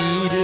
need